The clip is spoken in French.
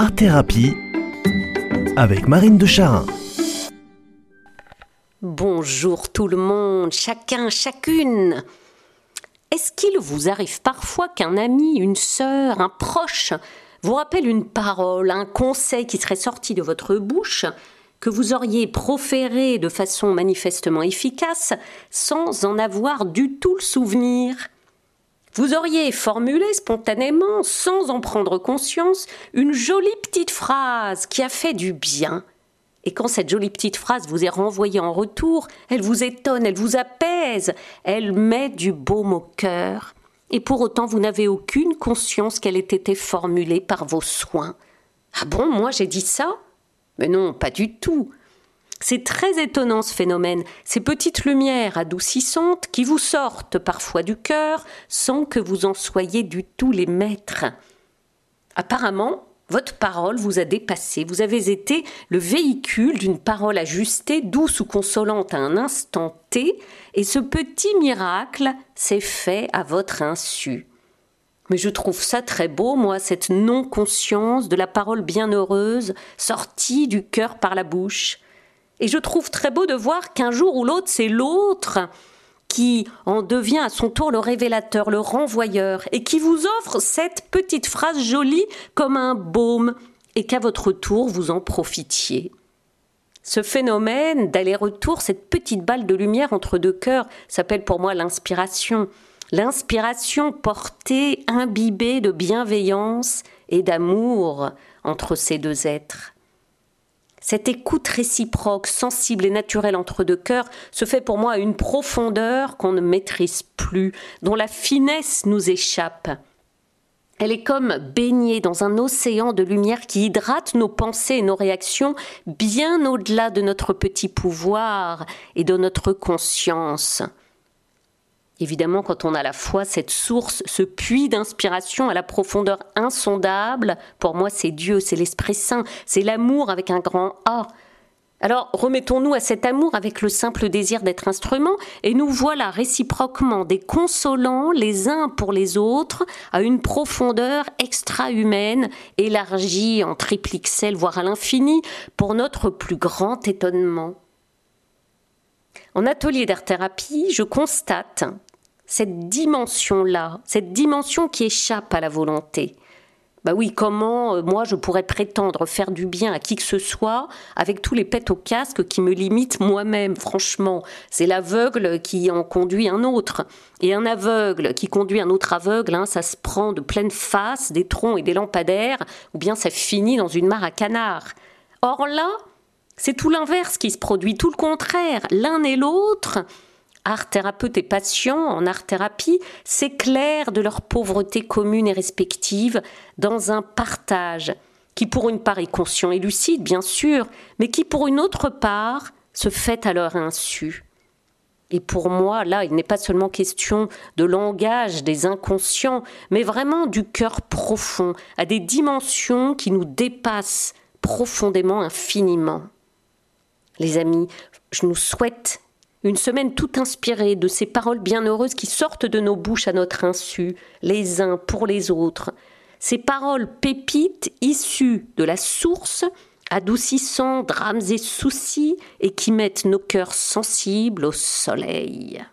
Art Thérapie avec Marine de Charin. Bonjour tout le monde, chacun, chacune. Est-ce qu'il vous arrive parfois qu'un ami, une sœur, un proche vous rappelle une parole, un conseil qui serait sorti de votre bouche, que vous auriez proféré de façon manifestement efficace, sans en avoir du tout le souvenir? Vous auriez formulé spontanément, sans en prendre conscience, une jolie petite phrase qui a fait du bien. Et quand cette jolie petite phrase vous est renvoyée en retour, elle vous étonne, elle vous apaise, elle met du baume au cœur. Et pour autant, vous n'avez aucune conscience qu'elle ait été formulée par vos soins. Ah bon, moi j'ai dit ça? Mais non, pas du tout. C'est très étonnant ce phénomène, ces petites lumières adoucissantes qui vous sortent parfois du cœur sans que vous en soyez du tout les maîtres. Apparemment, votre parole vous a dépassé, vous avez été le véhicule d'une parole ajustée, douce ou consolante à un instant T, et ce petit miracle s'est fait à votre insu. Mais je trouve ça très beau, moi, cette non-conscience de la parole bienheureuse sortie du cœur par la bouche. Et je trouve très beau de voir qu'un jour ou l'autre, c'est l'autre qui en devient à son tour le révélateur, le renvoyeur, et qui vous offre cette petite phrase jolie comme un baume, et qu'à votre tour vous en profitiez. Ce phénomène d'aller-retour, cette petite balle de lumière entre deux cœurs, s'appelle pour moi l'inspiration. L'inspiration portée, imbibée de bienveillance et d'amour entre ces deux êtres. Cette écoute réciproque, sensible et naturelle entre deux cœurs se fait pour moi à une profondeur qu'on ne maîtrise plus, dont la finesse nous échappe. Elle est comme baignée dans un océan de lumière qui hydrate nos pensées et nos réactions bien au-delà de notre petit pouvoir et de notre conscience. Évidemment, quand on a la foi, cette source, ce puits d'inspiration à la profondeur insondable, pour moi c'est Dieu, c'est l'Esprit Saint, c'est l'amour avec un grand A. Alors remettons-nous à cet amour avec le simple désir d'être instrument, et nous voilà réciproquement des consolants les uns pour les autres à une profondeur extra-humaine, élargie en triple XL, voire à l'infini, pour notre plus grand étonnement. En atelier d'art-thérapie, je constate cette dimension-là, cette dimension qui échappe à la volonté. Bah oui, comment euh, moi je pourrais prétendre faire du bien à qui que ce soit avec tous les pets au casque qui me limitent moi-même, franchement. C'est l'aveugle qui en conduit un autre. Et un aveugle qui conduit un autre aveugle, hein, ça se prend de pleine face des troncs et des lampadaires, ou bien ça finit dans une mare à canards. Or là, c'est tout l'inverse qui se produit, tout le contraire. L'un et l'autre art thérapeute et patient en art thérapie s'éclairent de leur pauvreté commune et respective dans un partage qui pour une part est conscient et lucide, bien sûr, mais qui pour une autre part se fait à leur insu. Et pour moi, là, il n'est pas seulement question de langage des inconscients, mais vraiment du cœur profond, à des dimensions qui nous dépassent profondément, infiniment. Les amis, je nous souhaite une semaine tout inspirée de ces paroles bienheureuses qui sortent de nos bouches à notre insu, les uns pour les autres. Ces paroles pépites issues de la source, adoucissant drames et soucis et qui mettent nos cœurs sensibles au soleil.